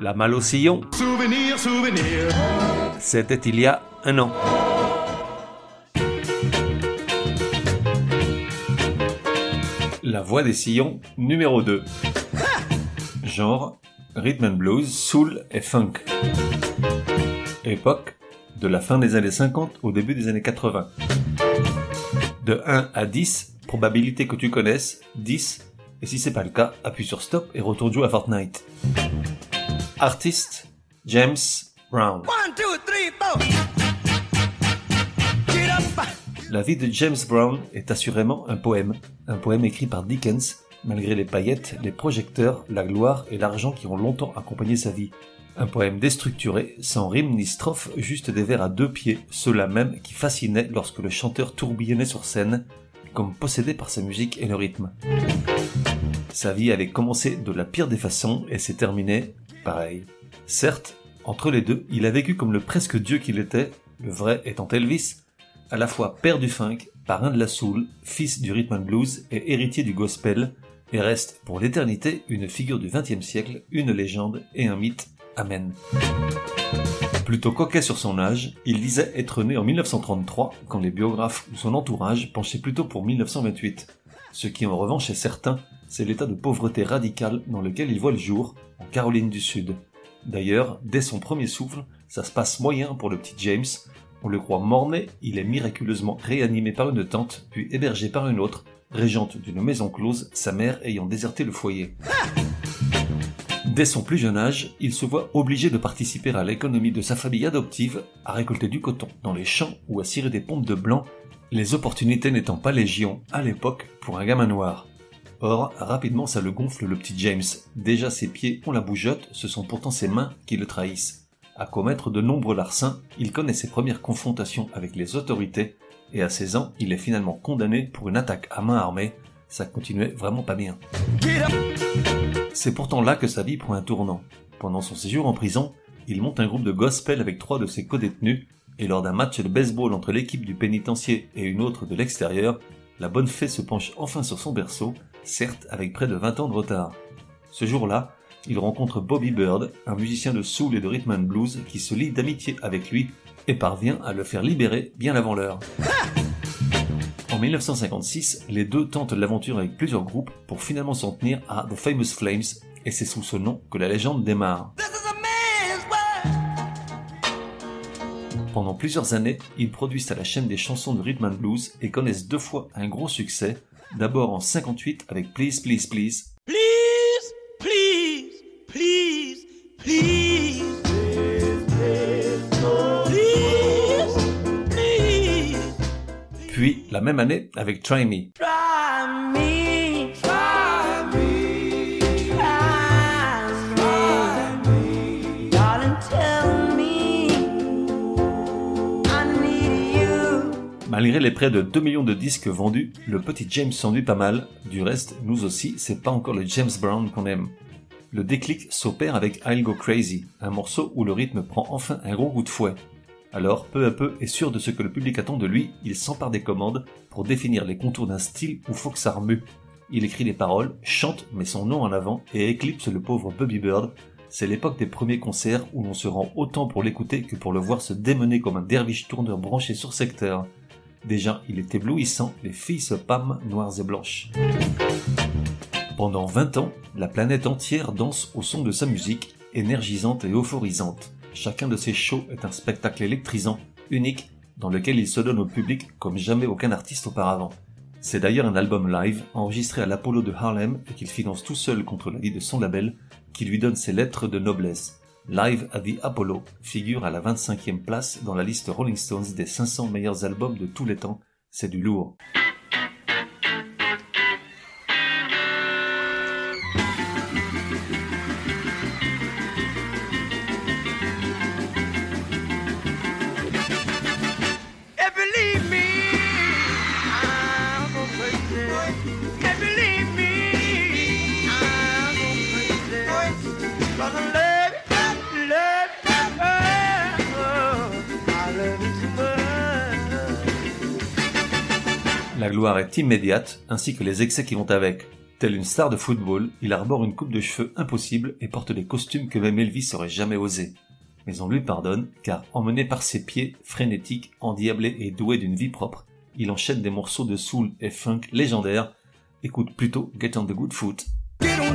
La malle au sillon, Souvenir, souvenir. c'était il y a un an. La voix des sillons numéro 2. Genre rhythm and blues, soul et funk. Époque de la fin des années 50 au début des années 80. De 1 à 10, probabilité que tu connaisses, 10, et si c'est pas le cas, appuie sur stop et retourne jouer à Fortnite. Artiste, James Brown. One, two, three. La vie de James Brown est assurément un poème. Un poème écrit par Dickens, malgré les paillettes, les projecteurs, la gloire et l'argent qui ont longtemps accompagné sa vie. Un poème déstructuré, sans rime ni strophe, juste des vers à deux pieds, ceux-là même qui fascinaient lorsque le chanteur tourbillonnait sur scène, comme possédé par sa musique et le rythme. Sa vie avait commencé de la pire des façons et s'est terminée Certes, entre les deux, il a vécu comme le presque dieu qu'il était, le vrai étant Elvis, à la fois père du funk, parrain de la soul, fils du rhythm and blues et héritier du gospel, et reste pour l'éternité une figure du XXe siècle, une légende et un mythe. Amen. Plutôt coquet sur son âge, il disait être né en 1933 quand les biographes ou son entourage penchaient plutôt pour 1928. Ce qui en revanche est certain, c'est l'état de pauvreté radicale dans lequel il voit le jour, en Caroline du Sud. D'ailleurs, dès son premier souffle, ça se passe moyen pour le petit James. On le croit mort-né, il est miraculeusement réanimé par une tante, puis hébergé par une autre, régente d'une maison close, sa mère ayant déserté le foyer. Dès son plus jeune âge, il se voit obligé de participer à l'économie de sa famille adoptive, à récolter du coton dans les champs ou à cirer des pompes de blanc, les opportunités n'étant pas légion à l'époque pour un gamin noir. Or, rapidement ça le gonfle le petit James. Déjà ses pieds ont la bougeotte, ce sont pourtant ses mains qui le trahissent. À commettre de nombreux larcins, il connaît ses premières confrontations avec les autorités, et à 16 ans, il est finalement condamné pour une attaque à main armée. Ça continuait vraiment pas bien. C'est pourtant là que sa vie prend un tournant. Pendant son séjour en prison, il monte un groupe de gospel avec trois de ses codétenus, et lors d'un match de baseball entre l'équipe du pénitencier et une autre de l'extérieur, la bonne fée se penche enfin sur son berceau, certes avec près de 20 ans de retard. Ce jour-là, il rencontre Bobby Bird, un musicien de soul et de rhythm and blues qui se lie d'amitié avec lui et parvient à le faire libérer bien avant l'heure. En 1956, les deux tentent l'aventure avec plusieurs groupes pour finalement s'en tenir à The Famous Flames, et c'est sous ce nom que la légende démarre. Pendant plusieurs années, ils produisent à la chaîne des chansons de rhythm and blues et connaissent deux fois un gros succès, d'abord en 58 avec Please Please Please, Please, please, please, please. Please, please. puis la même année avec Try Me. Try me, Malgré les près de 2 millions de disques vendus, le petit James s'ennuie pas mal, du reste, nous aussi, c'est pas encore le James Brown qu'on aime. Le déclic s'opère avec I'll Go Crazy, un morceau où le rythme prend enfin un gros coup de fouet. Alors, peu à peu, et sûr de ce que le public attend de lui, il s'empare des commandes pour définir les contours d'un style où faut que ça. Il écrit les paroles, chante, met son nom en avant et éclipse le pauvre Bobby Bird. C'est l'époque des premiers concerts où l'on se rend autant pour l'écouter que pour le voir se démener comme un derviche tourneur branché sur secteur. Déjà, il est éblouissant, les filles se pâment noires et blanches. Pendant 20 ans, la planète entière danse au son de sa musique, énergisante et euphorisante. Chacun de ses shows est un spectacle électrisant, unique, dans lequel il se donne au public comme jamais aucun artiste auparavant. C'est d'ailleurs un album live, enregistré à l'Apollo de Harlem et qu'il finance tout seul contre l'avis de son label, qui lui donne ses lettres de noblesse. Live at the Apollo figure à la 25e place dans la liste Rolling Stones des 500 meilleurs albums de tous les temps. C'est du lourd. La gloire est immédiate, ainsi que les excès qui vont avec. Tel une star de football, il arbore une coupe de cheveux impossible et porte des costumes que même Elvis aurait jamais osé. Mais on lui pardonne, car emmené par ses pieds, frénétiques, endiablés et doué d'une vie propre, il enchaîne des morceaux de soul et funk légendaires. Écoute plutôt Get on the Good Foot. Get on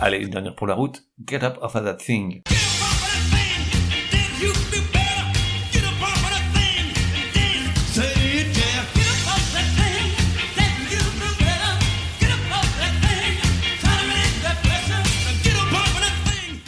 allez une dernière pour la route, Get Up Off of That Thing.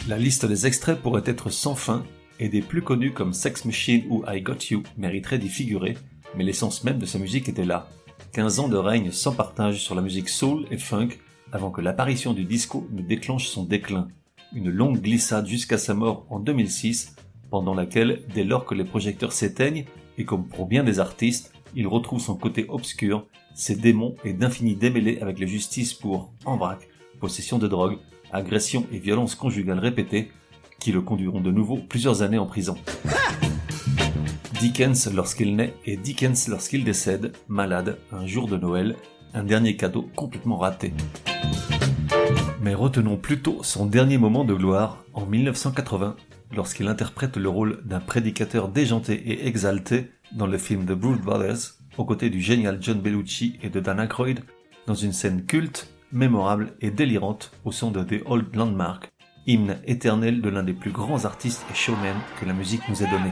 La liste des extraits pourrait être sans fin, et des plus connus comme Sex Machine ou I Got You mériteraient d'y figurer, mais l'essence même de sa musique était là. 15 ans de règne sans partage sur la musique soul et funk avant que l'apparition du disco ne déclenche son déclin. Une longue glissade jusqu'à sa mort en 2006, pendant laquelle, dès lors que les projecteurs s'éteignent, et comme pour bien des artistes, il retrouve son côté obscur, ses démons et d'infinis démêlés avec la justice pour, en vrac, possession de drogue, agression et violence conjugale répétées, qui le conduiront de nouveau plusieurs années en prison. Dickens lorsqu'il naît et Dickens lorsqu'il décède, malade, un jour de Noël, un dernier cadeau complètement raté. Mais retenons plutôt son dernier moment de gloire en 1980, lorsqu'il interprète le rôle d'un prédicateur déjanté et exalté dans le film The Blues Brothers, aux côtés du génial John Bellucci et de Dan Aykroyd, dans une scène culte, mémorable et délirante au son de The Old Landmark, hymne éternel de l'un des plus grands artistes et showmen que la musique nous ait donné.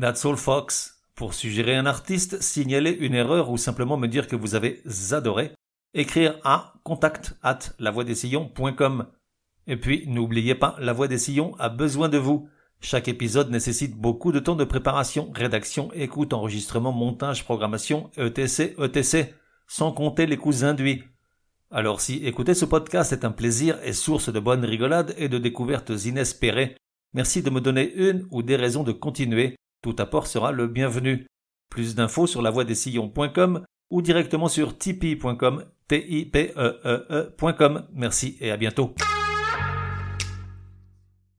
That's all folks. Pour suggérer un artiste, signaler une erreur ou simplement me dire que vous avez adoré, écrire à contact at lavoidessillons.com. Et puis, n'oubliez pas, La Voix des Sillons a besoin de vous. Chaque épisode nécessite beaucoup de temps de préparation, rédaction, écoute, enregistrement, montage, programmation, etc., etc., sans compter les coûts induits. Alors si écouter ce podcast est un plaisir et source de bonnes rigolades et de découvertes inespérées, merci de me donner une ou des raisons de continuer. Tout apport sera le bienvenu. Plus d'infos sur lavoidessillons.com ou directement sur tipeee.com, e e e.com. Merci et à bientôt.